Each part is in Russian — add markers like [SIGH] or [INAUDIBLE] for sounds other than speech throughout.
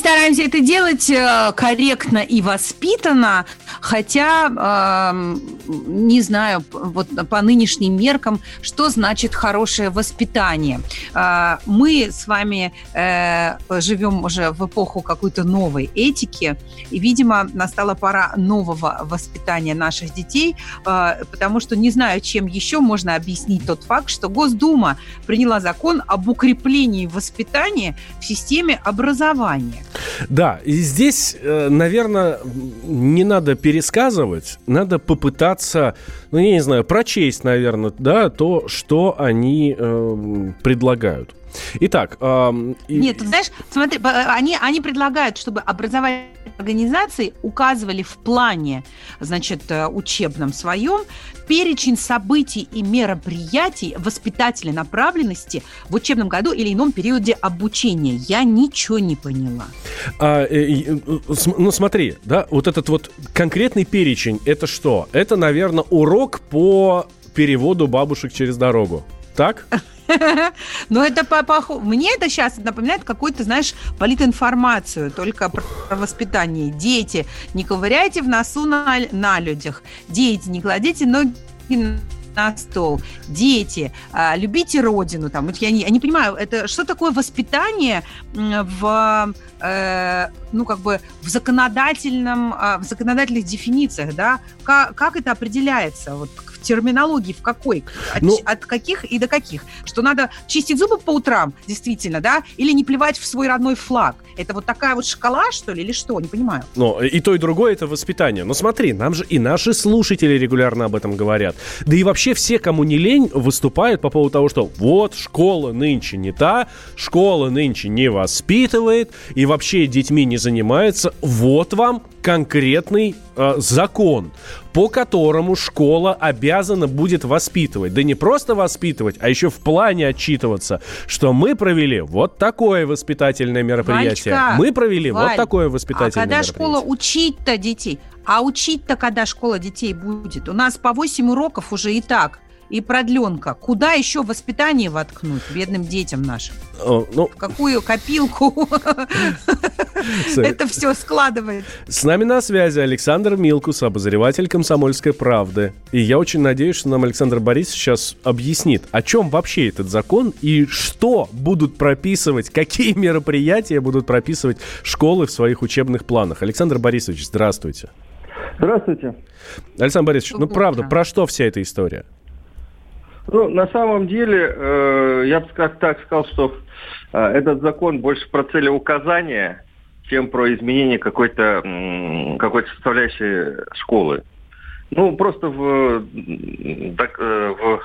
Стараемся это делать э, корректно и воспитанно, хотя э, не знаю, вот по нынешним меркам, что значит хорошее воспитание. Э, мы с вами э, живем уже в эпоху какой-то новой этики, и, видимо, настала пора нового воспитания наших детей, э, потому что не знаю, чем еще можно объяснить тот факт, что Госдума приняла закон об укреплении воспитания в системе образования. Да, и здесь, э, наверное, не надо пересказывать, надо попытаться, ну, я не знаю, прочесть, наверное, да, то, что они э, предлагают. Итак, э, нет, ты знаешь, смотри, они они предлагают, чтобы образовательные организации указывали в плане, значит, э, учебном своем перечень событий и мероприятий воспитательной направленности в учебном году или ином периоде обучения. Я ничего не поняла. А, э, э, ну, смотри, да, вот этот вот конкретный перечень, это что? Это, наверное, урок по переводу бабушек через дорогу. Так? [LAUGHS] [LAUGHS] Но это по, по, мне это сейчас напоминает какую-то, знаешь, политинформацию, только про воспитание. Дети, не ковыряйте в носу на, на людях. Дети, не кладите ноги на стол. Дети, а, любите родину. Там, я, не, я не понимаю, это что такое воспитание в, э, ну, как бы в законодательном, а, в законодательных дефинициях, да? Как, как это определяется? Вот терминологии в какой? От, ну, от каких и до каких? Что надо чистить зубы по утрам, действительно, да? Или не плевать в свой родной флаг? Это вот такая вот шкала, что ли, или что? Не понимаю. Ну, и то, и другое это воспитание. Но смотри, нам же и наши слушатели регулярно об этом говорят. Да и вообще все, кому не лень, выступают по поводу того, что вот школа нынче не та, школа нынче не воспитывает, и вообще детьми не занимается. Вот вам конкретный э, закон, по которому школа обязана будет воспитывать. Да не просто воспитывать, а еще в плане отчитываться, что мы провели вот такое воспитательное мероприятие. Вальчка, мы провели Валь, вот такое воспитательное а когда школа учить-то детей? А учить-то когда школа детей будет? У нас по 8 уроков уже и так и продленка. Куда еще воспитание воткнуть бедным детям нашим? О, ну... В какую копилку это все складывает? С нами на связи Александр Милкус, обозреватель «Комсомольской правды». И я очень надеюсь, что нам Александр Борисович сейчас объяснит, о чем вообще этот закон и что будут прописывать, какие мероприятия будут прописывать школы в своих учебных планах. Александр Борисович, здравствуйте. Здравствуйте. Александр Борисович, ну правда, про что вся эта история? Ну, на самом деле, э, я бы как так сказал, что э, этот закон больше про целеуказания, чем про изменение какой-то э, какой составляющей школы. Ну, просто в, так, э, в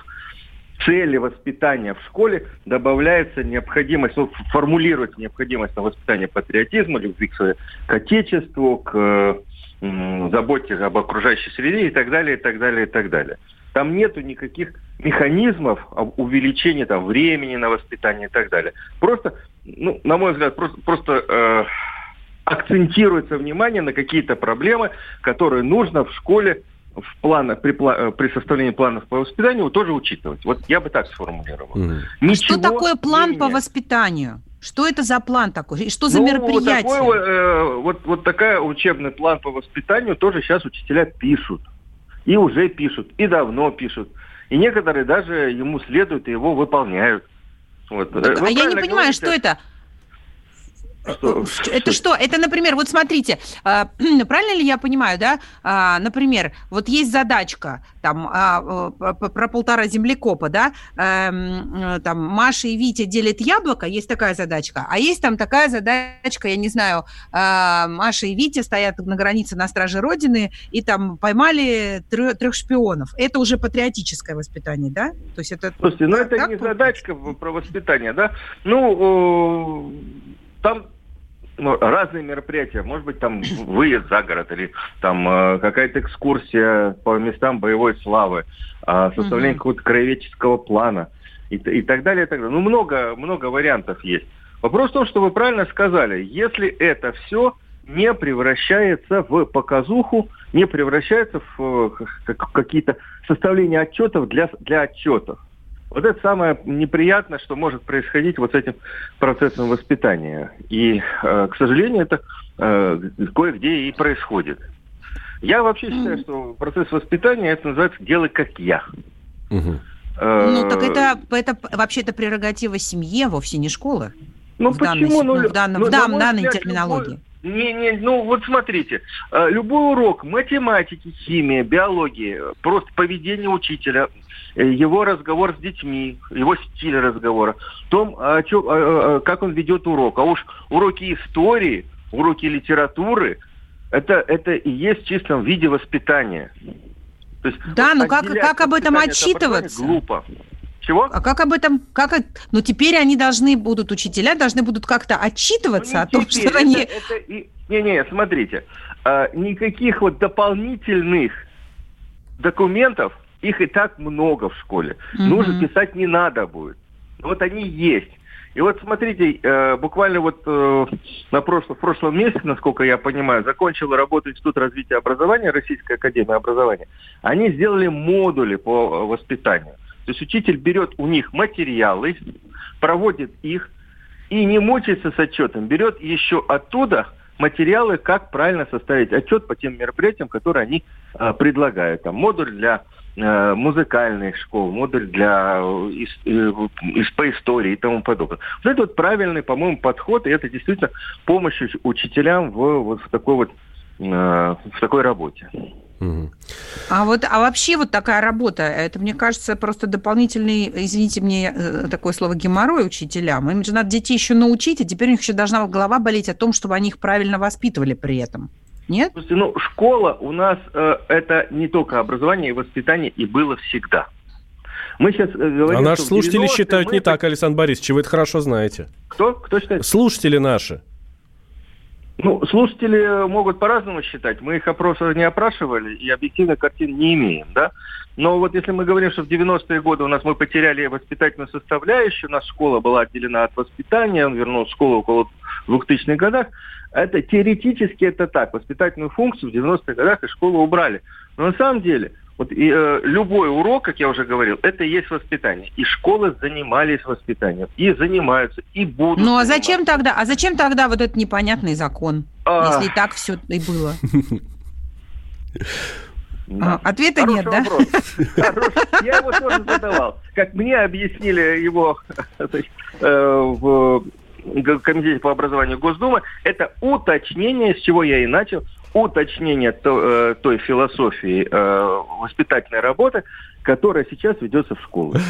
цели воспитания в школе добавляется необходимость, ну, формулируется необходимость на воспитание патриотизма, любви к, к отечеству, к э, заботе об окружающей среде и так далее, и так далее, и так далее. Там нету никаких механизмов увеличения там, времени на воспитание и так далее. Просто, ну, на мой взгляд, просто, просто э, акцентируется внимание на какие-то проблемы, которые нужно в школе в планах, при, э, при составлении планов по воспитанию тоже учитывать. Вот я бы так сформулировал. Mm. Ничего что такое план по воспитанию? Что это за план такой? И что за ну, мероприятие? Вот, такой, э, вот, вот такая учебный план по воспитанию тоже сейчас учителя пишут. И уже пишут, и давно пишут. И некоторые даже ему следуют и его выполняют. Вот. А я не понимаю, что это? Что? Это что? Это, например, вот смотрите, а, [CLEARS THROAT] правильно ли я понимаю, да? А, например, вот есть задачка там а, про полтора землекопа, да? Эм, там Маша и Витя делят яблоко, есть такая задачка, а есть там такая задачка, я не знаю, Маша и Витя стоят на границе на страже Родины и там поймали трех шпионов. Это уже патриотическое воспитание, да? То есть это... Слушайте, ну это не задачка про воспитание, да? Ну, там ну, разные мероприятия, может быть, там выезд за город или там э, какая-то экскурсия по местам боевой славы, э, составление mm-hmm. какого-то краеведческого плана и, и так далее, и так далее. Ну, много, много вариантов есть. Вопрос в том, что вы правильно сказали, если это все не превращается в показуху, не превращается в э, какие-то составления отчетов для, для отчетов. Вот это самое неприятное, что может происходить вот с этим процессом воспитания. И, э, к сожалению, это э, кое-где и происходит. Я вообще считаю, что процесс воспитания это называется делать как я. Угу. Э, ну, так это, это вообще это прерогатива семьи, а вовсе не школы. Ну, в почему? Данной, ну, в, данном, ну, в данной, данной терминологии. Любой, не, не, ну вот смотрите, э, любой урок математики, химии, биологии, просто поведение учителя, его разговор с детьми, его стиль разговора, том, чё, а, а, как он ведет урок. А уж уроки истории, уроки литературы, это, это и есть в чистом виде воспитания. То есть, да, вот ну как, как об этом отчитываться? Глупо. Чего? А как об этом, как, ну теперь они должны будут, учителя должны будут как-то отчитываться ну, о том, теперь, что это, они... Это, Не-не, смотрите, а, никаких вот дополнительных документов, их и так много в школе. Угу. Нужно писать не надо будет. Вот они есть. И вот смотрите, э, буквально вот э, на прошлом, в прошлом месяце, насколько я понимаю, закончил работу Институт развития образования, Российская академия образования. Они сделали модули по воспитанию. То есть учитель берет у них материалы, проводит их и не мучается с отчетом, берет еще оттуда материалы, как правильно составить отчет по тем мероприятиям, которые они э, предлагают. Там модуль для э, музыкальных школ, модуль для э, э, по истории и тому подобное. Вот это вот правильный, по-моему, подход, и это действительно помощь учителям в, вот в такой вот э, в такой работе. А вот, а вообще вот такая работа, это, мне кажется, просто дополнительный, извините мне э, такое слово, геморрой учителям. Им же надо детей еще научить, а теперь у них еще должна голова болеть о том, чтобы они их правильно воспитывали при этом. Нет? Слушайте, ну, школа у нас э, это не только образование и воспитание, и было всегда. Мы сейчас э, говорим, а наши слушатели считают не так, Александр Борисович, вы это хорошо знаете. Кто? Кто считает? Слушатели наши. Ну, слушатели могут по-разному считать. Мы их опросы не опрашивали и объективной картины не имеем, да. Но вот если мы говорим, что в 90-е годы у нас мы потеряли воспитательную составляющую, у нас школа была отделена от воспитания, он вернул школу около 2000-х годах, это теоретически это так. Воспитательную функцию в 90-х годах из школы убрали. Но на самом деле вот и, э, любой урок, как я уже говорил, это и есть воспитание. И школы занимались воспитанием, и занимаются, и будут. Ну а зачем тогда? А зачем тогда вот этот непонятный закон, а... если и так все и было? Да. [LAUGHS] А, ответа Хороший нет, вопрос. да? Я его тоже задавал. Как мне объяснили его [LAUGHS] э, в Комитете по образованию Госдумы, это уточнение, с чего я и начал, уточнение то, э, той философии э, воспитательной работы, которая сейчас ведется в школах.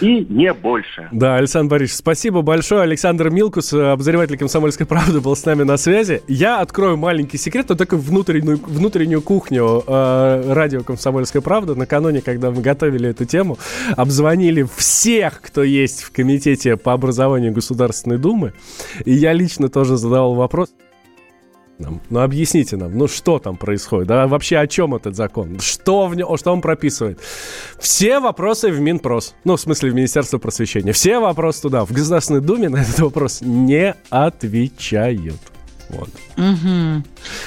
И не больше. Да, Александр Борисович, спасибо большое. Александр Милкус, обозреватель «Комсомольской правды», был с нами на связи. Я открою маленький секрет, вот такую внутреннюю, внутреннюю кухню э, радио «Комсомольская правда». Накануне, когда мы готовили эту тему, обзвонили всех, кто есть в Комитете по образованию Государственной Думы. И я лично тоже задавал вопрос нам. Ну, объясните нам, ну, что там происходит? Да, вообще о чем этот закон? Что, в нем, что он прописывает? Все вопросы в Минпрос. Ну, в смысле, в Министерство просвещения. Все вопросы туда. В Государственной Думе на этот вопрос не отвечают. Вот. Угу.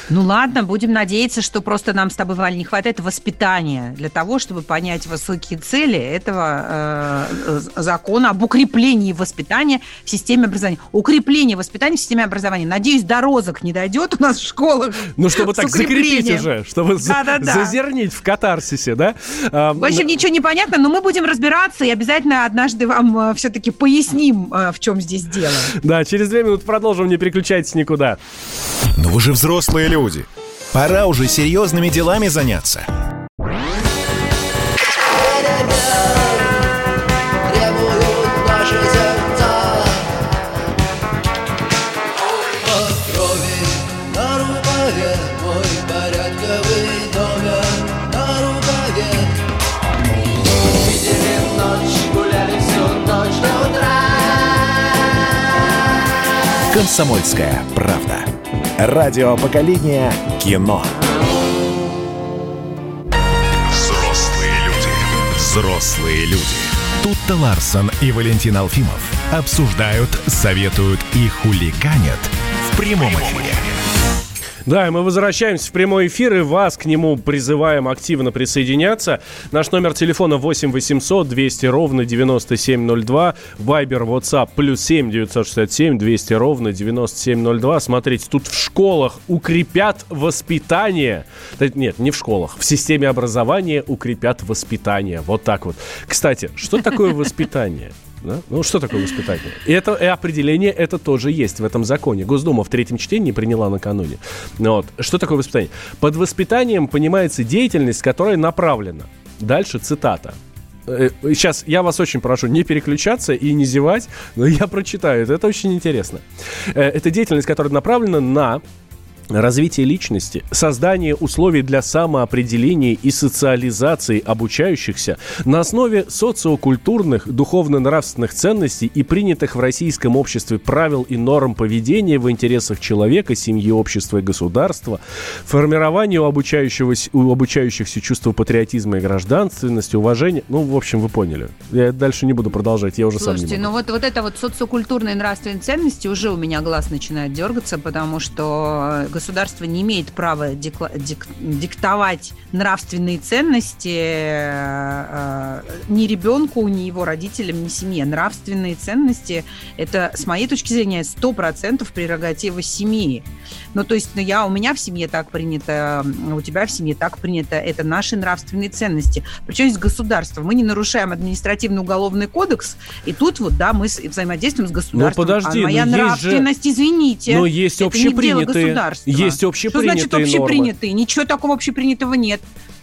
Ну ладно, будем надеяться, что просто нам с тобой, Валь, не хватает воспитания для того, чтобы понять высокие цели этого э, закона об укреплении воспитания в системе образования. Укрепление воспитания в системе образования. Надеюсь, до розок не дойдет у нас в школах. Ну, чтобы так закрепить уже, чтобы да, да, да. зазернить в катарсисе, да? В общем, ничего не понятно, но мы будем разбираться и обязательно однажды вам э, все-таки поясним, э, в чем здесь дело. Да, через две минуты продолжим, не переключайтесь никуда. Но вы же взрослые люди. Пора уже серьезными делами заняться. «Комсомольская правда». Радио поколения кино. Взрослые люди. Взрослые люди. Тут-то Ларсон и Валентин Алфимов обсуждают, советуют и хулиганят в прямом эфире. Да, и мы возвращаемся в прямой эфир и вас к нему призываем активно присоединяться. Наш номер телефона 8 800 200 ровно 9702. Вайбер, WhatsApp плюс 7 967 200 ровно 9702. Смотрите, тут в школах укрепят воспитание. Нет, не в школах. В системе образования укрепят воспитание. Вот так вот. Кстати, что такое воспитание? Да? Ну, что такое воспитание? И это и определение это тоже есть в этом законе. Госдума в третьем чтении приняла накануне. Вот. Что такое воспитание? Под воспитанием понимается деятельность, которая направлена. Дальше цитата. Сейчас э, я вас очень прошу не переключаться и не зевать, но я прочитаю. Это очень интересно. Э, это деятельность, которая направлена на развитие личности, создание условий для самоопределения и социализации обучающихся на основе социокультурных, духовно-нравственных ценностей и принятых в российском обществе правил и норм поведения в интересах человека, семьи, общества и государства, формирование у, обучающегося, у обучающихся чувства патриотизма и гражданственности, уважения. Ну, в общем, вы поняли. Я дальше не буду продолжать, я уже Слушайте, сам не могу. ну вот, вот это вот социокультурные нравственные ценности уже у меня глаз начинает дергаться, потому что государство не имеет права дик, диктовать нравственные ценности э, ни ребенку, ни его родителям, ни семье. Нравственные ценности – это, с моей точки зрения, сто процентов прерогатива семьи. Ну, то есть, ну, я, у меня в семье так принято, у тебя в семье так принято. Это наши нравственные ценности. Причем есть государство. Мы не нарушаем административно-уголовный кодекс, и тут вот, да, мы взаимодействуем с государством. Ну, подожди, а моя но нравственность, же... извините, но есть это не дело государства. Есть общепринятые Что значит общепринятые? Нормы. Ничего такого общепринятого нет.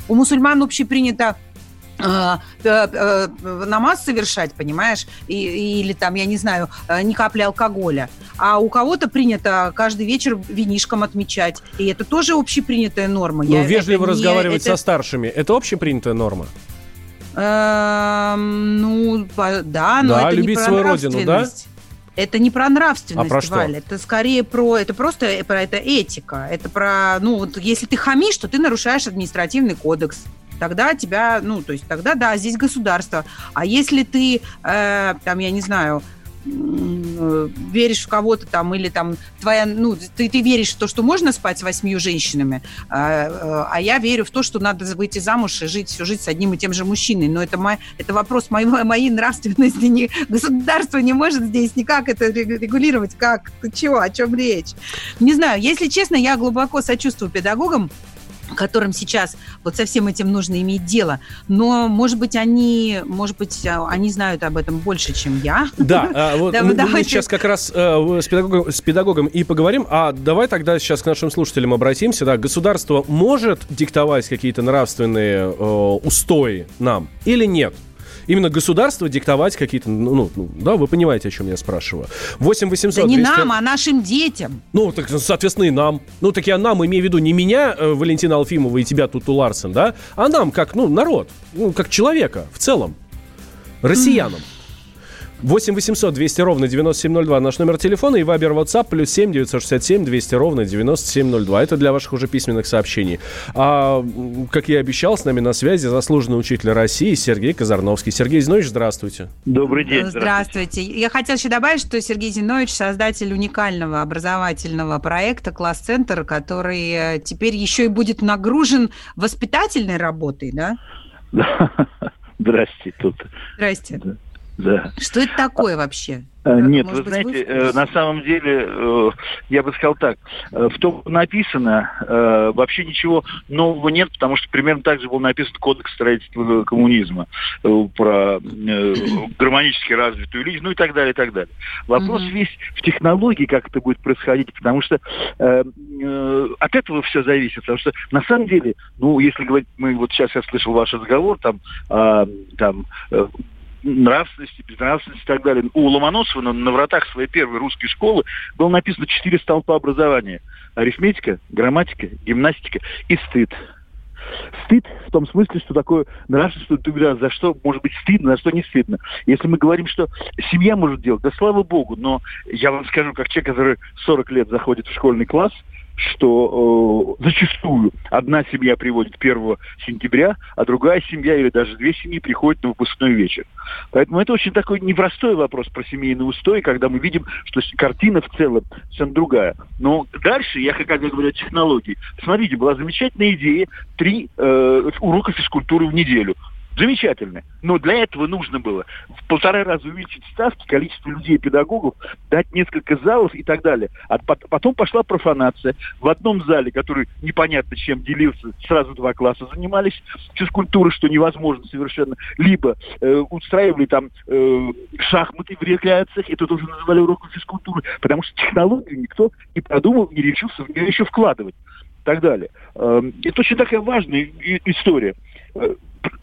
У мусульман общепринято намаз совершать, понимаешь, и, или там, я не знаю, э, ни капли алкоголя. А у кого-то принято каждый вечер винишком отмечать. И это тоже общепринятая норма. Ну, Я, вежливо разговаривать это... со старшими. Это общепринятая норма? Эм, ну, да, но да, это любить не свою родину, да? Это не про нравственность, а про что? Валя. Это скорее про... Это просто про это этика. Это про... Ну, вот если ты хамишь, то ты нарушаешь административный кодекс. Тогда тебя... Ну, то есть тогда, да, здесь государство. А если ты, э, там, я не знаю, веришь в кого-то там, или там твоя, ну, ты, ты веришь в то, что можно спать с восьмью женщинами, а, а я верю в то, что надо выйти замуж и жить всю жизнь с одним и тем же мужчиной. Но это, мой, это вопрос моей, [LAUGHS] моей нравственности. Не, государство не может здесь никак это регулировать. Как? Чего? О чем речь? Не знаю. Если честно, я глубоко сочувствую педагогам, которым сейчас вот со всем этим нужно иметь дело. Но, может быть, они, может быть, а, они знают об этом больше, чем я. Да, а, [LAUGHS] вот мы, мы сейчас как раз э, с, педагогом, с педагогом и поговорим. А давай тогда сейчас к нашим слушателям обратимся. Да, государство может диктовать какие-то нравственные э, устои нам или нет? Именно государство диктовать какие-то, ну, ну, ну да, вы понимаете, о чем я спрашиваю. 8 800 Да не 200... нам, а нашим детям. Ну, так, соответственно, и нам. Ну, так я нам имею в виду не меня, э, Валентина Алфимова, и тебя, Туту Ларсен, да, а нам, как, ну, народ, ну, как человека в целом, россиянам. 8 800 200 ровно 9702 наш номер телефона и Вайбер WhatsApp плюс 7 967 200 ровно 9702. Это для ваших уже письменных сообщений. А, как я обещал, с нами на связи заслуженный учитель России Сергей Казарновский. Сергей Зинович, здравствуйте. Добрый день. Здравствуйте. здравствуйте. Я хотела еще добавить, что Сергей Зинович создатель уникального образовательного проекта «Класс-центр», который э, теперь еще и будет нагружен воспитательной работой, да? [LAUGHS] Здрасте, тут. Здрасте. Да. Что это такое вообще? Э, нет, Может вы знаете, вы... Э, на самом деле, э, я бы сказал так, в том, написано, вообще ничего нового нет, потому что примерно так же был написан кодекс строительства коммунизма про гармонически развитую личность, ну и так далее, и так далее. Вопрос mm весь в технологии, как это будет происходить, потому что от этого все зависит, потому что на самом деле, ну, если говорить, мы вот сейчас я слышал ваш разговор, там, а, там нравственности, безнравственности и так далее. У Ломоносова на, на вратах своей первой русской школы было написано четыре столпа образования. Арифметика, грамматика, гимнастика и стыд. Стыд в том смысле, что такое нравственство, ты говоришь, за что может быть стыдно, за что не стыдно. Если мы говорим, что семья может делать, да слава богу, но я вам скажу, как человек, который 40 лет заходит в школьный класс, что э, зачастую одна семья приводит 1 сентября, а другая семья или даже две семьи приходят на выпускной вечер. Поэтому это очень такой непростой вопрос про семейный устой, когда мы видим, что картина в целом совсем другая. Но дальше, я когда говорю о технологии, смотрите, была замечательная идея, три э, урока физкультуры в неделю. Замечательно. Но для этого нужно было в полтора раза увеличить ставки, количество людей, педагогов, дать несколько залов и так далее. А потом пошла профанация. В одном зале, который непонятно чем делился, сразу два класса занимались физкультурой, что невозможно совершенно. Либо э, устраивали там э, шахматы в рекреациях, это тоже называли уроком физкультуры, потому что технологию никто не продумал, не решился в нее еще вкладывать и так далее. Э, это очень такая важная история э,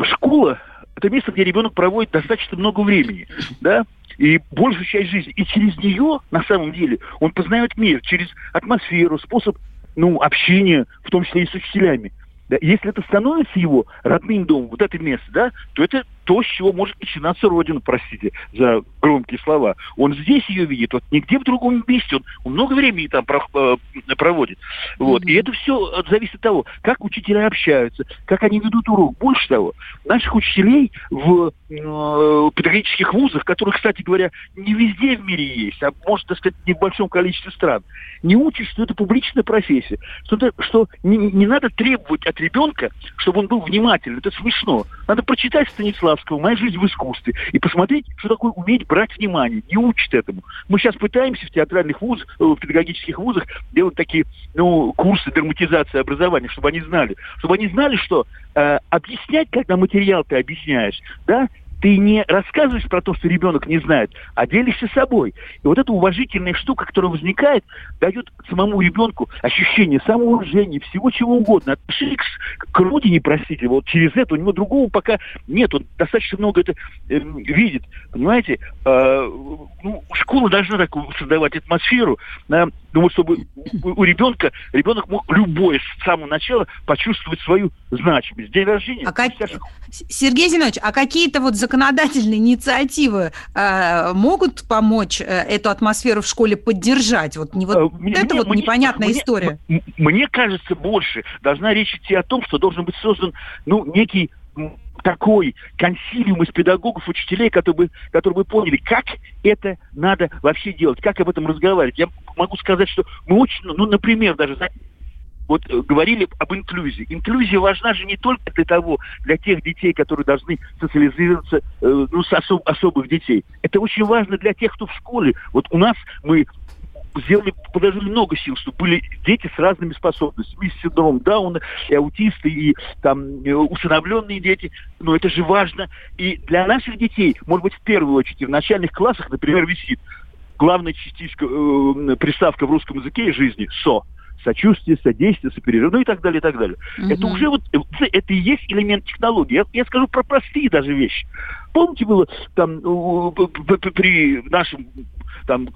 школа – это место, где ребенок проводит достаточно много времени, да, и большую часть жизни. И через нее, на самом деле, он познает мир, через атмосферу, способ ну, общения, в том числе и с учителями. Да, если это становится его родным домом, вот это место, да, то это то, с чего может начинаться Родина, простите за громкие слова. Он здесь ее видит, вот нигде в другом месте. Он, много времени там э, проводит. Вот. Mm-hmm. И это все зависит от того, как учителя общаются, как они ведут урок. Больше того, наших учителей в э, педагогических вузах, которые, кстати говоря, не везде в мире есть, а может, так сказать, не в большом количестве стран, не учат, что это публичная профессия, что, это, что не, не надо требовать от ребенка, чтобы он был внимательным. Это смешно. Надо прочитать Станислава Станиславского «Моя жизнь в искусстве» и посмотреть, что такое уметь брать внимание, не учат этому. Мы сейчас пытаемся в театральных вузах, э, в педагогических вузах делать такие ну, курсы драматизации образования, чтобы они знали. Чтобы они знали, что э, объяснять, когда материал ты объясняешь, да, ты не рассказываешь про то, что ребенок не знает, а делишься собой. И вот эта уважительная штука, которая возникает, дает самому ребенку ощущение самоуважения, всего чего угодно. Отношение к, к родине, простите, вот через это у него другого пока нет. Он достаточно много это э, видит. Понимаете? Э, ну, школа должна такую создавать атмосферу, да, думаю, чтобы у, ребенка, ребенок мог любой с самого начала почувствовать свою значимость. День рождения. А как... Сергей Зинович, а какие-то вот законодательные инициативы э, могут помочь э, эту атмосферу в школе поддержать? Вот, не, вот э, мне, это вот мне, непонятная мне, история. Мне кажется, больше должна речь идти о том, что должен быть создан ну, некий такой консилиум из педагогов, учителей, которые бы, которые бы поняли, как это надо вообще делать, как об этом разговаривать. Я могу сказать, что мы очень, ну, например, даже вот э, говорили об инклюзии. Инклюзия важна же не только для того, для тех детей, которые должны социализироваться, э, ну, с особ, особых детей. Это очень важно для тех, кто в школе. Вот у нас мы сделали, положили много сил, чтобы были дети с разными способностями, с синдромом Дауна, и аутисты, и там усыновленные дети. Но это же важно. И для наших детей, может быть, в первую очередь, в начальных классах, например, висит главная частичка, э, приставка в русском языке жизни «со» сочувствие, содействие, сопереживание, ну и так далее, и так далее. Угу. Это уже вот, это и есть элемент технологии. Я, я скажу про простые даже вещи. Помните, было там при нашем там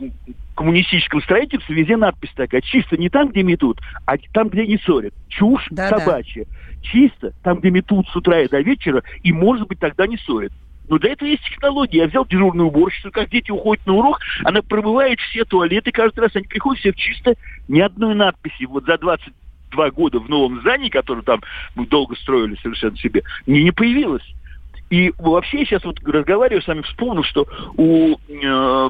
коммунистическом строительстве везде надпись такая, чисто не там, где метут, а там, где не ссорят. Чушь да, собачья. Да. Чисто там, где метут с утра и до вечера, и, может быть, тогда не ссорят. Но для этого есть технология. Я взял дежурную уборщицу, как дети уходят на урок, она промывает все туалеты каждый раз, они приходят все в чисто, ни одной надписи. Вот за 22 года в новом здании, которое там мы долго строили совершенно себе, не, не появилось. И вообще сейчас вот разговариваю с вами, вспомнил, что у э,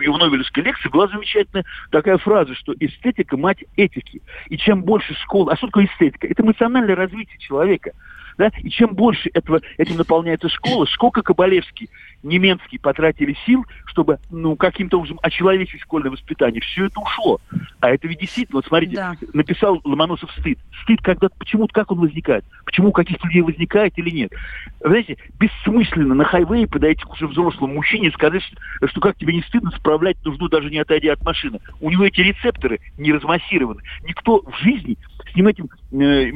его Нобелевской лекции была замечательная такая фраза, что эстетика – мать этики. И чем больше школ... А что такое эстетика? Это эмоциональное развитие человека – да? И чем больше этого, этим наполняется школа, сколько Кабалевский, немецкий потратили сил, чтобы ну, каким-то образом очеловечить школьное воспитание. Все это ушло. А это ведь действительно, вот смотрите, да. написал Ломоносов стыд. Стыд, когда почему как он возникает? Почему у каких-то людей возникает или нет? Знаете, бессмысленно на хайвее подойти к уже взрослому мужчине и сказать, что, что как тебе не стыдно справлять нужду, даже не отойдя от машины. У него эти рецепторы не размассированы. Никто в жизни с ним этим э,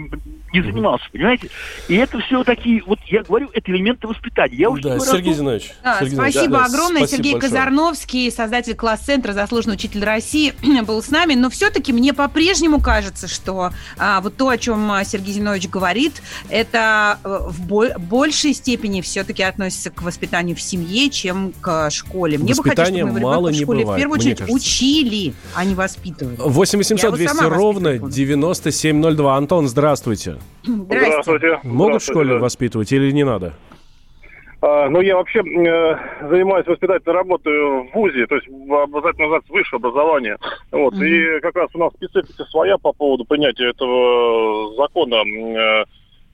не занимался, понимаете? И это все такие, вот я говорю, это элементы воспитания. Я уже Да, Сергей Зинович. Да, Сергей спасибо да, огромное. спасибо Сергей большое. Казарновский, создатель класс-центра, заслуженный учитель России, [CLEARS THROAT] был с нами. Но все-таки мне по-прежнему кажется, что а, вот то, о чем а, Сергей Зинович говорит, это э, в бо- большей степени все-таки относится к воспитанию в семье, чем к школе. Мне бы хотелось, чтобы моего мало в не школе бывает, в первую очередь кажется. учили, а не воспитывали. 8 800 Я вот 200 сама ровно воспитываю. 9702. Антон, здравствуйте. Здравствуйте. Могут в Здравствуйте, школе да. воспитывать или не надо? Ну, я вообще э, занимаюсь воспитательной работой в ВУЗе, то есть обязательно называется высшее образование. Вот. Мгм. И как раз у нас специфика своя по поводу принятия этого закона. Э,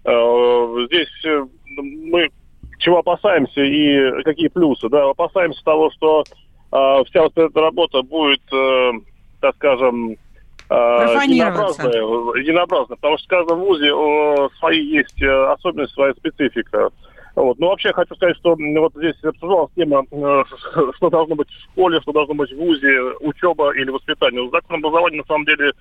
э, здесь э, мы чего опасаемся и какие плюсы? Да, опасаемся того, что э, вся вот эта работа будет, э, так скажем, э, единообразная, единообразная, потому что в каждом вузе э, свои есть э, особенности, своя специфика. Вот. Ну, вообще, хочу сказать, что вот здесь обсуждалась тема, э, [LAUGHS] что должно быть в школе, что должно быть в ВУЗе, учеба или воспитание. Закон образования, на самом деле,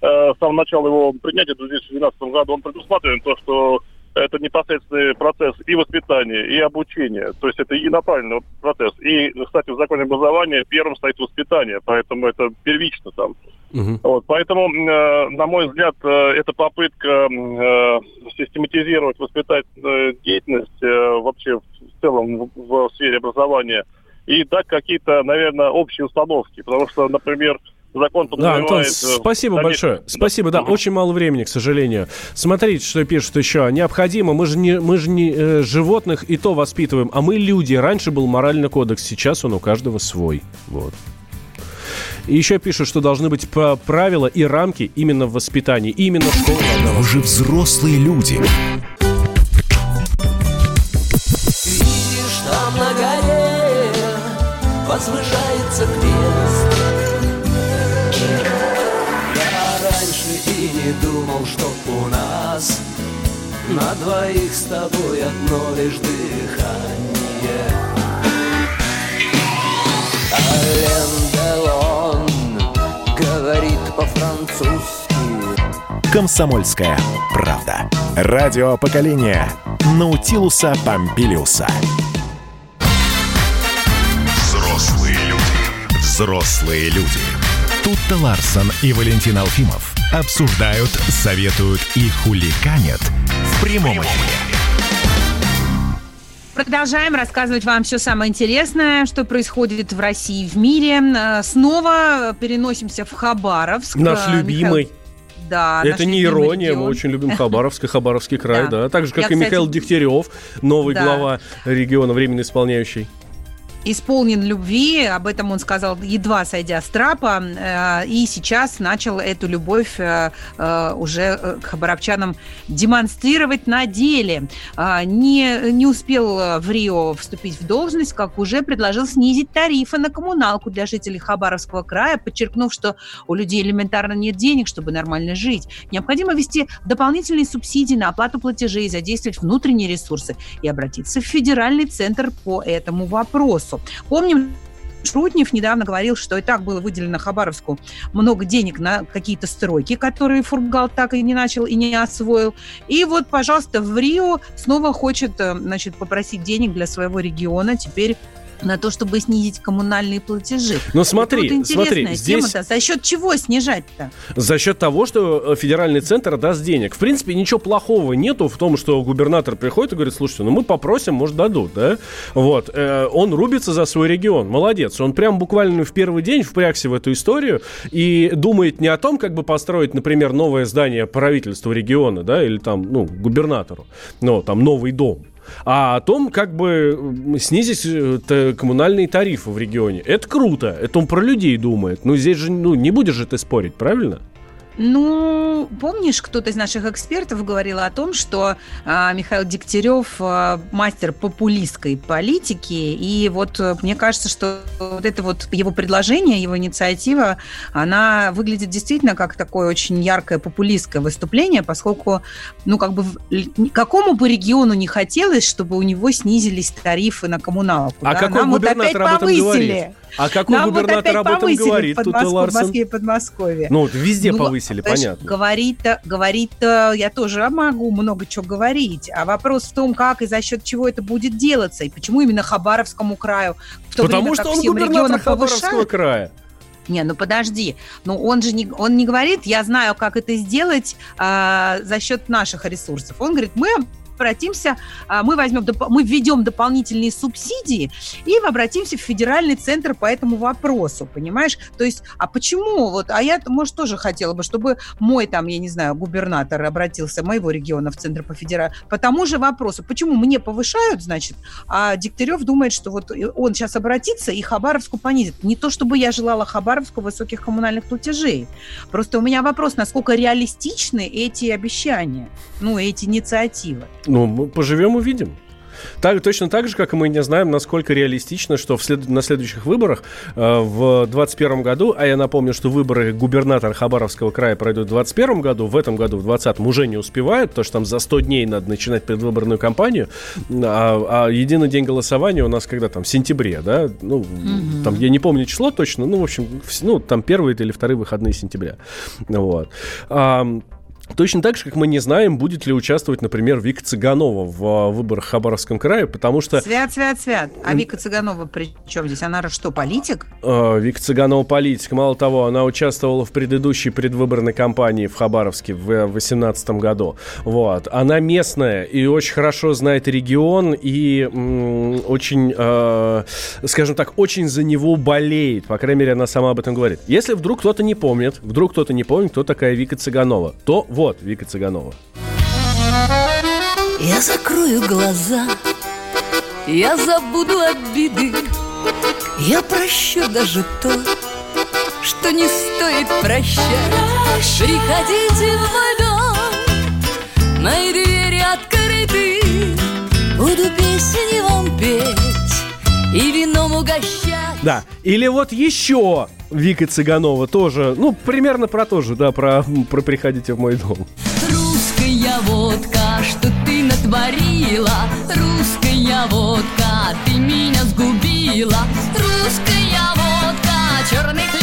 э, с самого начала его принятия в 2012 году, он предусматривает то, что это непосредственный процесс и воспитания, и обучения. То есть это единоправленный процесс. И, кстати, в законе образования первым стоит воспитание, поэтому это первично там. Мгм. Вот, поэтому, э, на мой взгляд, э, это попытка э, систематизировать воспитательную деятельность э, вообще в целом в, в сфере образования и дать какие-то, наверное, общие установки. Потому что, например, закон Да, Антон, подразумевает... спасибо большое. Спасибо, да, Мгм. очень мало времени, к сожалению. Смотрите, что пишут еще. Необходимо, мы же не, мы же не э, животных и то воспитываем, а мы люди. Раньше был моральный кодекс, сейчас он у каждого свой. Вот. И еще пишут, что должны быть правила и рамки именно в воспитании. Именно школа должна Но вы же взрослые люди. Видишь, там на горе возвышается не думал, что у нас на двоих с тобой одно лишь дыхание. Ален Делон говорит по-французски. Комсомольская правда. Радио поколения Наутилуса Помпилиуса. Взрослые люди. Взрослые люди. Тут-то Ларсон и Валентин Алфимов обсуждают, советуют и хуликанят в прямом эфире. Продолжаем рассказывать вам все самое интересное, что происходит в России и в мире. Э, Снова переносимся в Хабаровск. Наш Э, любимый. Михаил- Да, Это не ирония, мы регион. очень любим Хабаровск и Хабаровский край, [LAUGHS] Да. да. Так же, как Я, и кстати, Михаил Дегтярев, новый Да. глава региона, временно исполняющий. Исполнен любви, об этом он сказал, едва сойдя с трапа, э, и сейчас начал эту любовь э, э, уже к хабаровчанам демонстрировать на деле. Не, не успел в Рио вступить в должность, как уже предложил снизить тарифы на коммуналку для жителей Хабаровского края, подчеркнув, что у людей элементарно нет денег, чтобы нормально жить. Необходимо ввести дополнительные субсидии на оплату платежей, задействовать внутренние ресурсы и обратиться в федеральный центр по этому вопросу. Помним, Шрутнев недавно говорил, что и так было выделено Хабаровску много денег на какие-то стройки, которые Фургал так и не начал и не освоил. И вот, пожалуйста, в Рио снова хочет э, значит, попросить денег для своего региона теперь на то, чтобы снизить коммунальные платежи. Но смотри, Это вот смотри, интересная здесь тема-то. За счет чего снижать-то? за счет того, что э, федеральный центр даст денег. В принципе, ничего плохого нету в том, что губернатор приходит и говорит, слушайте, ну мы попросим, может, дадут, да? Вот. Э, Он рубится за свой регион. Молодец. Он прям буквально в первый день впрягся в эту историю и думает не о том, как бы построить, например, новое здание правительства региона, да, или там, ну, губернатору, ну, там, новый дом а о том, как бы снизить э, коммунальные тарифы в регионе. Это круто, это он про людей думает. Ну, здесь же, ну, не будешь же ты спорить, правильно? Ну, помнишь, кто-то из наших экспертов говорил о том, что а, Михаил Дегтярев а, мастер популистской политики, и вот э, мне кажется, что вот это вот его предложение, его инициатива, она выглядит действительно как такое очень яркое популистское выступление, поскольку, ну, как бы какому бы региону не хотелось, чтобы у него снизились тарифы на коммуналку. А да? какой Нам вот опять губернатор об этом повысили. говорит? А какой Нам вот губернатор опять об этом говорит, в тут Подмоск- в Ларсен? Москве и Подмосковье. Ну, вот везде Ну, повысили, понятно. Говорит-то, говорит-то, я тоже могу много чего говорить. А вопрос в том, как и за счет чего это будет делаться, и почему именно Хабаровскому краю. В то Потому время что как он всем губернатор Хабаровского повышают. края. Не, ну подожди. Ну он же не, он не говорит, я знаю, как это сделать а, за счет наших ресурсов. Он говорит, мы обратимся, а, мы возьмем, мы введем дополнительные субсидии и обратимся в федеральный центр по этому вопросу, понимаешь? То есть, а почему вот, а я, может, тоже хотела бы, чтобы мой там, я не знаю, губернатор обратился моего региона в центр по федеральному, по тому же вопросу, почему мне повышают, значит, а Дегтярев думает, что вот он сейчас обратится и Хабаровску понизит. Не то, чтобы я желала Хабаровску высоких коммунальных платежей. Просто у меня вопрос, насколько реалистичны эти обещания, ну, эти инициативы. Ну, мы поживем увидим. Так, точно так же, как и мы не знаем, насколько реалистично, что в след- на следующих выборах э, в 2021 году, а я напомню, что выборы губернатора Хабаровского края пройдут в 2021 году, в этом году, в 2020 уже не успевают, потому что там за 100 дней надо начинать предвыборную кампанию, а, а единый день голосования у нас когда там, в сентябре, да, ну, там, я не помню число точно, ну, в общем, ну, там первые или вторые выходные сентября, вот. Ам, Точно так же, как мы не знаем, будет ли участвовать, например, Вика Цыганова в а, выборах в Хабаровском крае, потому что Свят, свят, свят. А Вика Цыганова при чем здесь? Она что, политик? э, Вика Цыганова политик. Мало того, она участвовала в предыдущей предвыборной кампании в Хабаровске в 2018 году. Вот. Она местная и очень хорошо знает регион и очень, э, скажем так, очень за него болеет. По крайней мере, она сама об этом говорит. Если вдруг кто-то не помнит, вдруг кто-то не помнит, кто такая Вика Цыганова, то вот Вика Цыганова. Я закрою глаза, я забуду обиды, я прощу даже то, что не стоит прощать. Приходите в дом, мои двери открыты, буду песни вам петь и вином угощать. Да, или вот еще Вика Цыганова тоже, ну, примерно про то же, да, про, про «Приходите в мой дом». Русская водка, что ты натворила? Русская водка, ты меня сгубила. Русская водка, черный хлеб,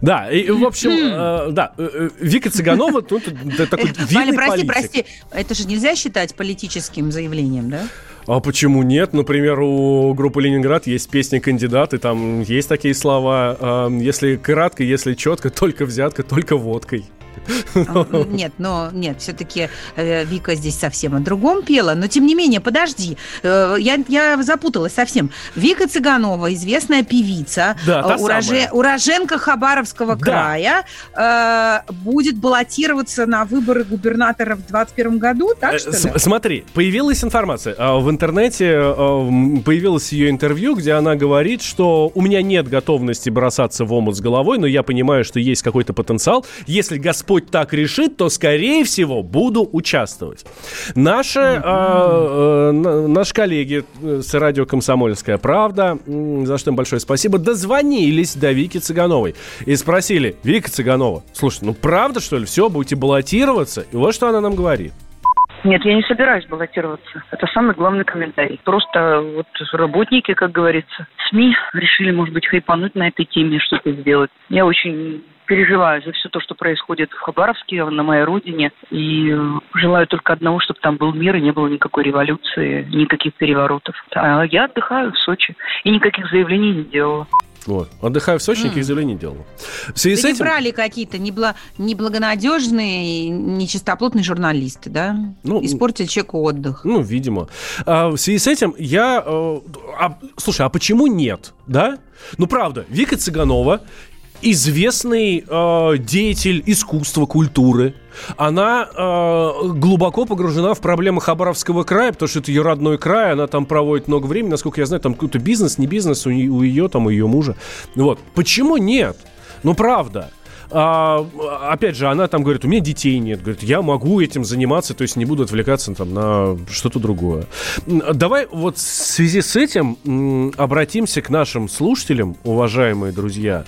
Да, и, в общем, э, да, э, э, Вика Цыганова, тут такой Валя, прости, политик. прости. Это же нельзя считать политическим заявлением, да? А почему нет? Например, у группы Ленинград есть песня «Кандидат», и там есть такие слова. э, Если кратко, если четко, [LAUGHS] только взятка, только водкой. А, Нет, но нет, все-таки Вика здесь совсем о другом пела. Но тем не менее, подожди, э, я, я запуталась совсем. Вика Цыганова, известная певица, Да, э, уроже- уроженка Хабаровского Да. края, э, будет баллотироваться на выборы губернатора в 2021 году, так Э, что ли? Смотри, появилась информация. а, В интернете появилось ее интервью, где она говорит, что у меня нет готовности бросаться в омут с головой, но я понимаю, что есть какой-то потенциал. Если Господь так решит, то, скорее всего, буду участвовать. Наши, а, э, на- наши коллеги э, с радио «Комсомольская правда», за что им большое спасибо, дозвонились до Вики Цыгановой и спросили, Вика Цыганова, слушай, ну правда, что ли, все, будете баллотироваться? И вот что она нам говорит. Нет, я не собираюсь баллотироваться. Это самый главный комментарий. Просто вот работники, как говорится, СМИ решили, может быть, хайпануть на этой теме, что-то сделать. Я очень переживаю за все то, что происходит в Хабаровске, на моей родине. И э, желаю только одного, чтобы там был мир и не было никакой революции, никаких переворотов. А я отдыхаю в Сочи и никаких заявлений не делала. Вот. Отдыхаю в Сочи, никаких заявлений не делал. В связи с Да не этим... брали какие-то небла- неблагонадежные, нечистоплотные журналисты, да? Ну, Испортили человеку отдых. Ну, видимо. А, в связи с этим я... э, а, слушай, а почему нет, да? Ну, правда, Вика Цыганова известный э, деятель искусства, культуры. Она э, глубоко погружена в проблемы Хабаровского края, потому что это ее родной край, она там проводит много времени, насколько я знаю, там какой-то бизнес, не бизнес у, не- у ее, там, у ее мужа. Вот. Почему нет? Ну, правда. А, опять же, она там говорит, у меня детей нет. Говорит, я могу этим заниматься, то есть не буду отвлекаться там на что-то другое. Давай вот в связи с этим обратимся к нашим слушателям, уважаемые друзья.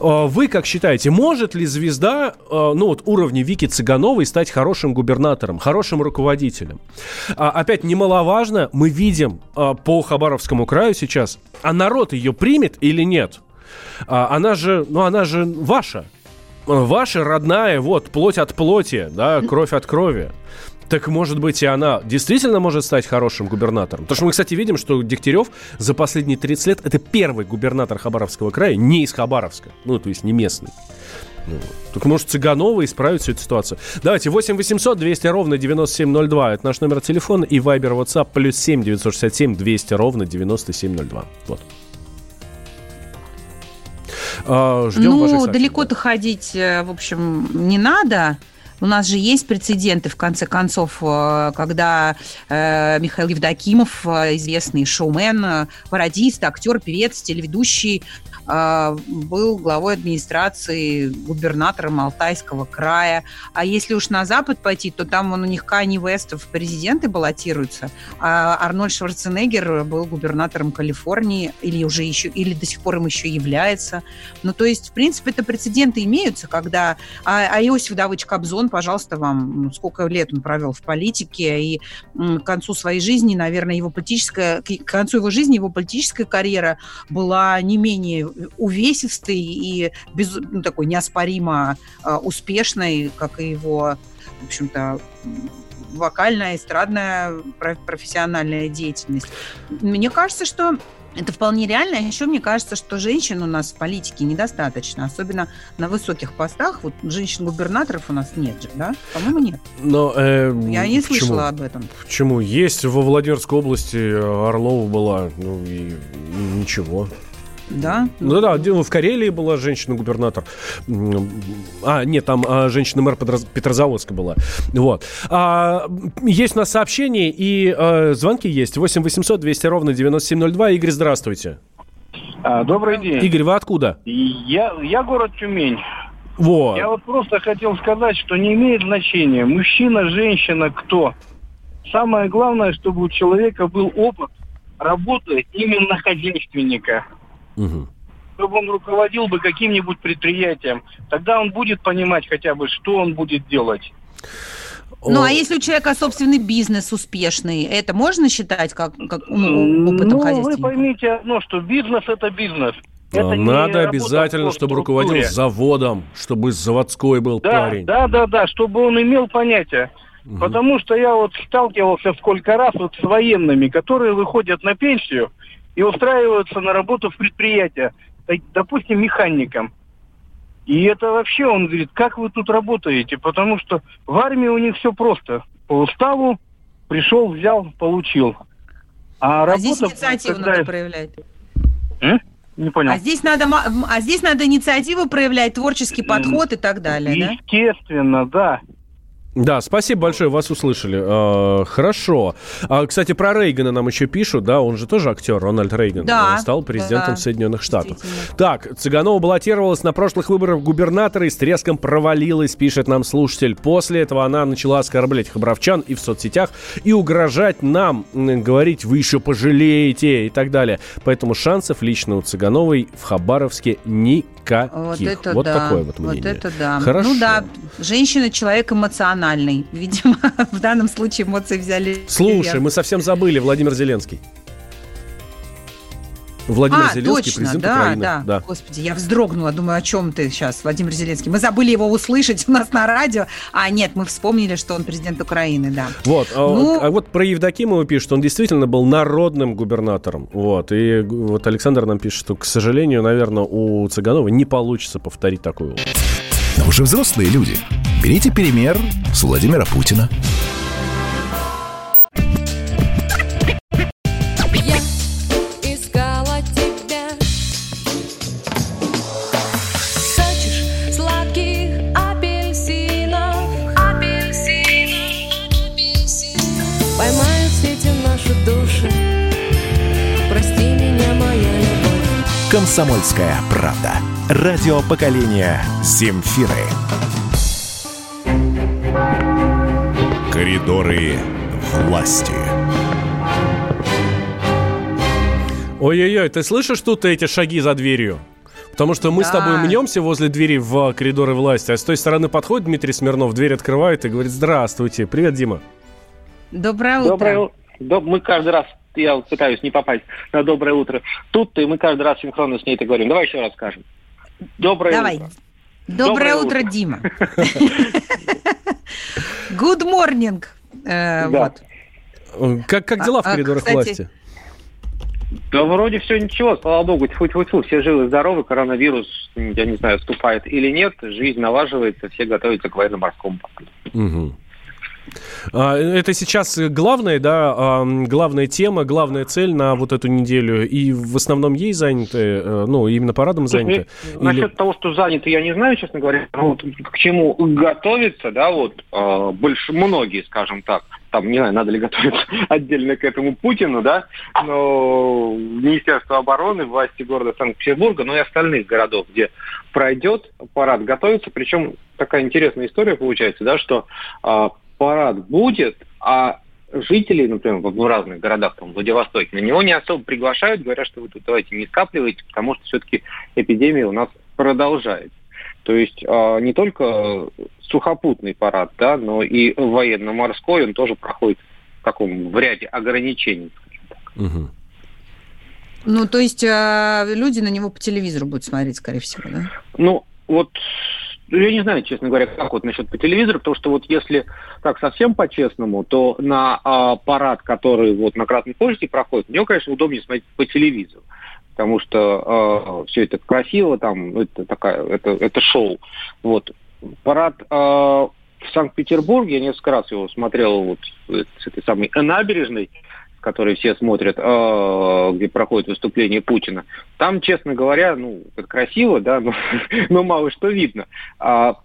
А, Вы как считаете, может ли звезда, а, ну вот уровня Вики Цыгановой стать хорошим губернатором, хорошим руководителем? А, Опять немаловажно, мы видим по Хабаровскому краю сейчас, а народ ее примет или нет? Она же, ну она же ваша. Ваша родная, вот, плоть от плоти, да, кровь от крови. Так, может быть, и она действительно может стать хорошим губернатором? Потому что мы, кстати, видим, что Дегтярев за последние 30 лет это первый губернатор Хабаровского края, не из Хабаровска. Ну, то есть не местный. Ну. Только, может, Цыганова исправить всю эту ситуацию. Давайте, 8 800 200 ровно 9702. Это наш номер телефона. И Вайбер, WhatsApp, плюс 7 967 200 ровно 9702. Вот. А, ждем Ну, далеко-то да. ходить, э, в общем, не надо. У нас же есть прецеденты, в конце концов, э, когда э, Михаил Евдокимов, известный шоумен, пародист, актер, певец, телеведущий, был главой администрации губернатором Алтайского края. А если уж на Запад пойти, то там он у них Кани Вест в президенты баллотируется, а Арнольд Шварценеггер был губернатором Калифорнии, или уже еще, или до сих пор им еще является. Ну, то есть, в принципе, это прецеденты имеются, когда... А, а Иосиф Давыдович Кобзон, пожалуйста, вам, ну, сколько лет он провел в политике, и к концу своей жизни, наверное, его политическая... К концу его жизни его политическая карьера была не менее увесистой и без, ну, такой неоспоримо а, успешной, как и его, в общем-то, вокальная, эстрадная, про- профессиональная деятельность. Мне кажется, что это вполне реально. А еще мне кажется, что женщин у нас в политике недостаточно, особенно на высоких постах. Вот женщин-губернаторов у нас нет же, да? По-моему, нет. Но, э, Я не почему? слышала об этом. Почему? Есть во Владимирской области э, Орлова была, ну и, и ничего. Да? Ну да, в Карелии была женщина-губернатор. А, нет, там а, женщина-мэр Петроз- Петрозаводска была. Вот. А, есть у нас сообщения и э, звонки есть. 8 800 200 ровно 9702. Игорь, здравствуйте. А, Добрый день. Игорь, вы откуда? Я, я город Тюмень. Вот. Я вот просто хотел сказать, что не имеет значения, мужчина, женщина, кто. Самое главное, чтобы у человека был опыт работы именно хозяйственника. Мгм. Чтобы он руководил бы каким-нибудь предприятием. Тогда он будет понимать хотя бы, что он будет делать. Ну, О, а если у человека собственный бизнес успешный, это можно считать как, как ну, опытом ну, вы поймите одно, что бизнес это бизнес. а, Это Надо обязательно, чтобы руководил заводом, чтобы заводской был Да, парень. да, да, да, чтобы он имел понятие. Мгм. Потому что я вот сталкивался сколько раз вот с военными, которые выходят на пенсию и устраиваются на работу в предприятие, допустим, механиком. И это вообще, он говорит, как вы тут работаете? Потому что в армии у них все просто. По уставу пришел, взял, получил. А, А работа, здесь инициативу когда- надо проявлять. М? Не понял. А здесь надо, а здесь надо инициативу проявлять, творческий подход и так далее, да? Естественно, да. Да, спасибо большое, вас услышали. Э, хорошо. А, кстати, про Рейгана нам еще пишут, да, он же тоже актер, Рональд Рейган. Да, э, Стал президентом да, Соединенных Штатов. Так, Цыганова баллотировалась на прошлых выборах губернатора и с треском провалилась, пишет нам слушатель. После этого она начала оскорблять хабаровчан и в соцсетях, и угрожать нам, говорить, вы еще пожалеете и так далее. Поэтому шансов лично у Цыгановой в Хабаровске никаких. Вот это вот да. такое вот мнение. Вот это да. Хорошо. Ну да, женщина человек эмоциональный. [LAUGHS] Видимо, в данном случае эмоции взяли. Слушай, верх. мы совсем забыли Владимир Зеленский. Владимир а, Зеленский, точно, президент да, Украины. да, Господи, я вздрогнула, думаю, о чем ты сейчас, Владимир Зеленский. Мы забыли его услышать у нас на радио. А нет, мы вспомнили, что он президент Украины, да. Вот, а, Ну- а вот про Евдокимова пишет, он действительно был народным губернатором. Вот, и вот Александр нам пишет, что, к сожалению, наверное, у Цыганова не получится повторить такую. Но вы же взрослые люди. Берите пример с Владимира Путина. Комсомольская правда. Радио поколения Земфиры. Коридоры власти. Ой-ой-ой, ты слышишь тут эти шаги за дверью? Потому что мы с Да. тобой мнемся возле двери в коридоры власти, а с той стороны подходит Дмитрий Смирнов, дверь открывает и говорит «Здравствуйте, привет, Дима». Доброе утро. Доброе Доб- Мы каждый раз, я вот пытаюсь не попасть на доброе утро. Тут и мы каждый раз синхронно с ней это говорим. Давай еще раз скажем. Доброе Давай. утро. Доброе, Доброе утро, утро. Дима. [LAUGHS] Good morning. Э, Да. вот. Как, как дела в А, а, коридорах кстати, власти? Да вроде все ничего, слава богу, тьфу тьфу тьфу все живы, здоровы, коронавирус, я не знаю, вступает или нет, жизнь налаживается, все готовятся к военно-морскому походу. А, Это сейчас главная, да, главная тема, главная цель на вот эту неделю. И в основном ей заняты, э, ну, именно парадом заняты. Слушай, Насчет Или- того, что заняты, я не знаю, честно говоря, но вот к чему готовиться, да, вот э, больше многие, скажем так, там, не знаю, надо ли готовиться [LAUGHS] отдельно к этому Путину, да, но Министерство обороны, власти города Санкт-Петербурга, ну и остальных городов, где пройдет парад, готовится, причем такая интересная история получается, да, что э, парад будет, а жителей, например, в разных городах, там, в Владивостоке, на него не особо приглашают, говорят, что вы тут давайте не скапливайте, потому что все-таки эпидемия у нас продолжается. То есть а, не только сухопутный парад, да, но и военно-морской, он тоже проходит в таком в ряде ограничений. Мгм. Ну, то есть э, люди на него по телевизору будут смотреть, скорее всего, да? Ну, вот я не знаю, честно говоря, как вот насчет по телевизору, потому что вот если так совсем по-честному, то на а, парад, который вот на Красной площади проходит, мне, конечно, удобнее смотреть по телевизору, потому что все это красиво, там, ну, это такая, это, это шоу. Вот. Парад а, в Санкт-Петербурге, я несколько раз его смотрел вот с этой самой набережной, с которой все смотрят, а, где проходит выступление Путина. Там, честно говоря, ну, красиво, да, [LAUGHS] но, но мало что видно. А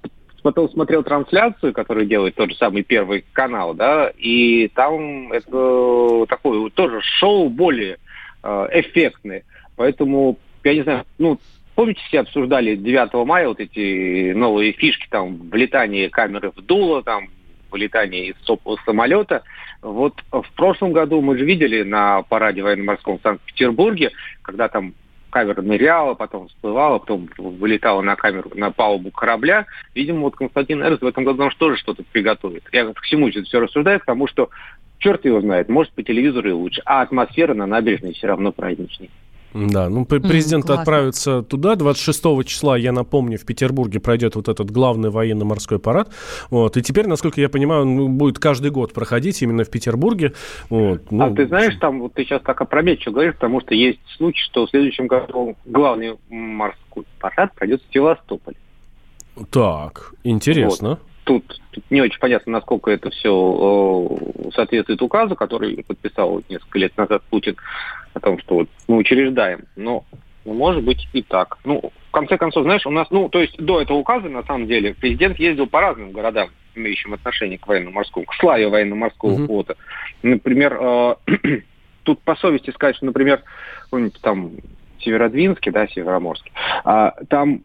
потом смотрел трансляцию, которую делает тот же самый Первый канал, да, и там это такое тоже шоу более э, эффектное. Поэтому, я не знаю, ну, помните, все обсуждали 9 мая вот эти новые фишки, там, влетание камеры в дуло, там, вылетание из самолета. Вот в прошлом году мы же видели на параде военно-морском в Санкт-Петербурге, когда там камера ныряла, потом всплывала, потом вылетала на камеру, на палубу корабля. Видимо, вот Константин Эрс в этом году нам тоже что-то приготовит. Я к чему это все рассуждаю, потому что черт его знает, может по телевизору и лучше, а атмосфера на набережной все равно праздничнее. Да, ну пр- президент классно. отправится туда 26 числа, я напомню, в Петербурге пройдет вот этот главный военно-морской парад. Вот, и теперь, насколько я понимаю, он будет каждый год проходить именно в Петербурге. Вот, ну, а ты знаешь, там вот ты сейчас так опрометчиво говоришь, потому что есть случай, что в следующем году главный морской парад пройдет в Севастополе. Так, интересно. Тут, тут не очень понятно, насколько это все э, соответствует указу, который подписал вот несколько лет назад Путин о том, что вот мы учреждаем. Но ну, может быть и так. Ну, в конце концов, знаешь, у нас, ну, то есть до этого указа, на самом деле, президент ездил по разным городам, имеющим отношение к военно-морскому, к славе военно-морского Мгм. флота. Например, э, [CLEARS THROAT] тут по совести сказать, что, например, там Северодвинске, да, Североморске, а, там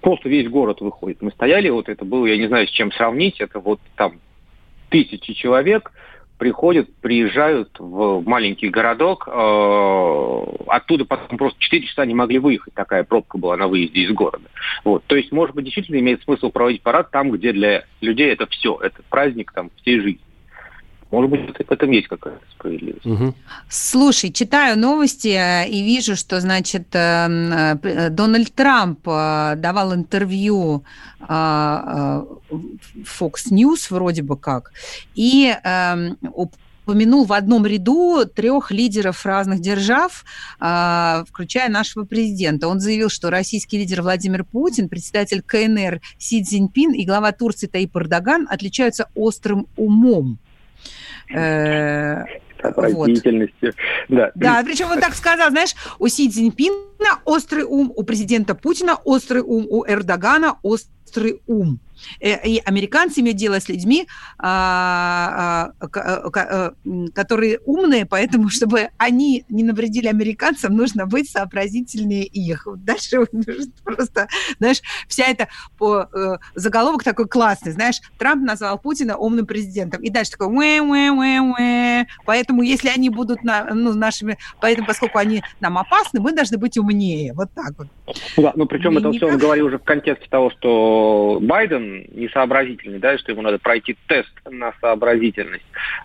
просто весь город выходит. Мы стояли, вот это было, я не знаю, с чем сравнить, это вот там тысячи человек приходят, приезжают в маленький городок, э, оттуда потом просто 4 часа не могли выехать, такая пробка была на выезде из города. Вот. То есть, может быть, действительно имеет смысл проводить парад там, где для людей это все, это праздник там всей жизни. Может быть, в этом есть какая-то справедливость. Мгм. Слушай, читаю новости э, и вижу, что, значит, э, э, Дональд Трамп давал интервью Fox News вроде бы как, и эм, упомянул в одном ряду трех лидеров разных держав, включая нашего президента. Он заявил, что российский лидер Владимир Путин, председатель КНР Си Цзиньпин и глава Турции Таип Эрдоган отличаются острым умом. Э, Отвратительности. Да. да, причем он так сказал, знаешь, у Си Цзиньпина острый ум, у президента Путина острый ум, у Эрдогана острый ум. Э, и американцы имеют дело с людьми, а, а, э, м, которые умные, поэтому, чтобы они не навредили американцам, нужно быть сообразительнее их. Дальше просто, знаешь, вся эта по, э, заголовок такой классный, знаешь, Трамп назвал Путина умным президентом. И дальше такой Поэтому, если они будут на, ну, нашими, поэтому, поскольку они нам опасны, мы должны быть умнее. Вот так вот. Ну Да, ну причем это все он говорил уже в контексте того, что Байден несообразительный, да, и что ему надо пройти тест на сообразительность.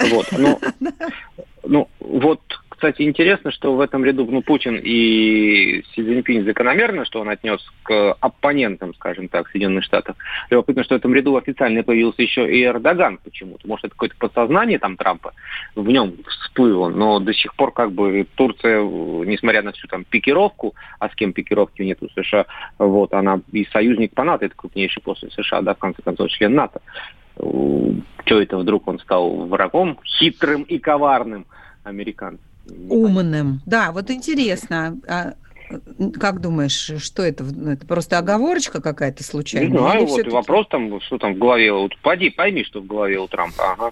Вот. Ну, [LAUGHS] ну, вот, кстати, интересно, что в этом ряду ну, Путин и Си Цзиньпинь закономерно, что он отнес к оппонентам, скажем так, Соединенных Штатов. Любопытно, что в этом ряду официально появился еще и Эрдоган почему-то. Может, это какое-то подсознание там Трампа в нем всплыло, но до сих пор как бы Турция, несмотря на всю там пикировку, а с кем пикировки нет у США, вот, она и союзник по НАТО, это крупнейший после США, да, в конце концов, член НАТО. Что это вдруг он стал врагом, хитрым и коварным американцем? Умным. Да, вот интересно. А, как думаешь, что это? Ну, Это просто оговорочка какая-то Не случайная? знаю, Или вот вопрос там, что там в голове, вот поди, пойми, что в голове у Трампа, ага.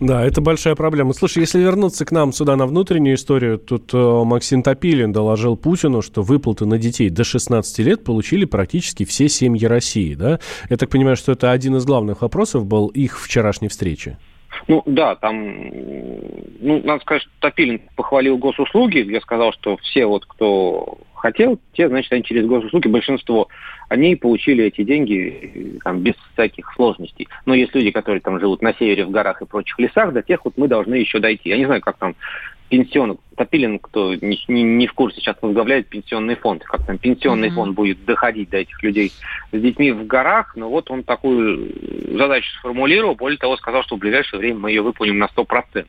Да, это большая проблема. Слушай, если вернуться к нам сюда на внутреннюю историю, тут э, Максим Топилин доложил Путину, что выплаты на детей до 16 лет получили практически все семьи России, да? Я так понимаю, что это один из главных вопросов был их вчерашней встречи. Ну да, там, ну, надо сказать, что Топилин похвалил госуслуги, где сказал, что все вот, кто хотел, те, значит, они через госуслуги, большинство, они получили эти деньги э, там, без всяких сложностей. Но есть люди, которые там живут на севере, в горах и прочих лесах, до тех вот мы должны еще дойти. Я не знаю, как там пенсионный, Топилин, кто не, не- не в курсе, сейчас возглавляет пенсионный фонд, как там пенсионный Мгм. фонд будет доходить до этих людей с детьми в горах, но вот он такую задачу сформулировал, более того, сказал, что в ближайшее время мы ее выполним на 100%.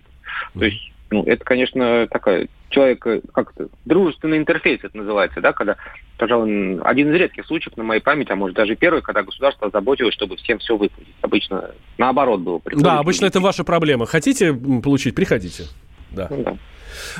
То есть, ну, это, конечно, такая человек, э, как это, дружественный интерфейс это называется, да, когда, пожалуй, один из редких случаев на моей памяти, а может даже первый, когда государство заботилось, чтобы всем все выплатить. Обычно наоборот было. Да, обычно люди- это ваша проблема. Хотите получить? Приходите. Да. Ну да.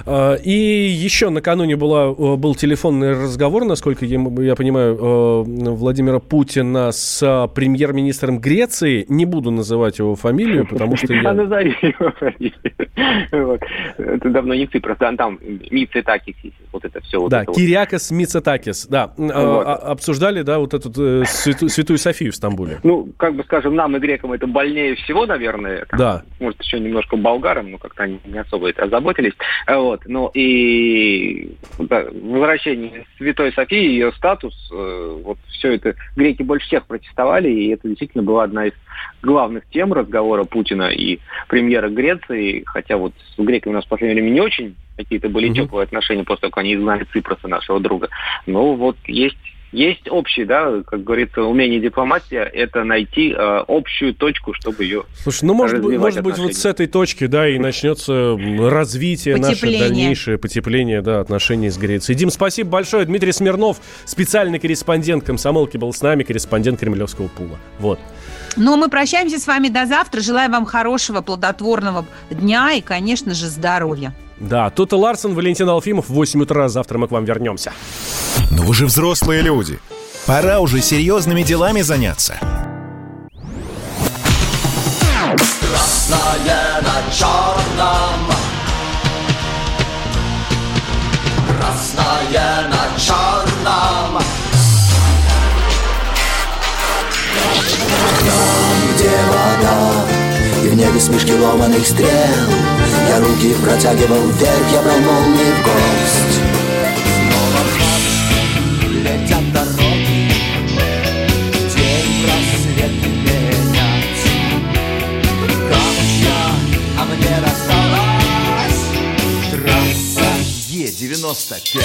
А, И еще накануне была, э, был телефонный разговор, насколько я, я понимаю, э, Владимира Путина с а, премьер-министром Греции. Не буду называть его фамилию, потому что [LAUGHS] А я... назови его фамилию. [LAUGHS] Это давно не Ципрас, да, там Мицетакис, вот это все. Да. Кириакос Мицетакис. Да, а- обсуждали, да, вот эту э, святую, Софию в Стамбуле. Ну, как бы скажем, нам и грекам это больнее всего, наверное. Да. Может, еще немножко болгарам, но как-то они не особо это озаботились. А Вот. Ну и да, возвращение Святой Софии, ее статус, э, вот все это греки больше всех протестовали, и это действительно была одна из главных тем разговора Путина и премьера Греции, хотя вот с греками у нас в последнее время не очень какие-то были теплые отношения после того, как они изгнали Ципроса, нашего друга. Но вот есть есть общий, да, как говорится, умение дипломатия, это найти э, общую точку, чтобы ее... Слушай, ну может, быть, может быть вот с этой точки, да, и начнется развитие наше Потепление. дальнейшее потепление, да, отношений с Грецией. Дим, спасибо большое. Дмитрий Смирнов, специальный корреспондент комсомолки, был с нами, корреспондент Кремлевского пула. Вот. Ну, мы прощаемся с вами до завтра. Желаю вам хорошего, плодотворного дня и, конечно же, здоровья. Да, тут и Ларсон, Валентин Алфимов, в 8 утра. Завтра мы к вам вернемся. Но вы же взрослые люди. Пора уже серьезными делами заняться. Красное на черном Красное на черном Там, где вода в небе смешки ломаных стрел. Я руки протягивал вверх Я брал молнии в гость. Снова летят дороги День просвет менять Камушья, а мне досталась Трасса Е-95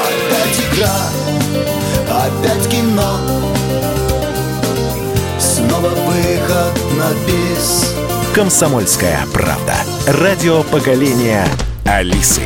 Опять игра, опять кино Снова выход на бис Комсомольская правда. Радио поколения Алисы.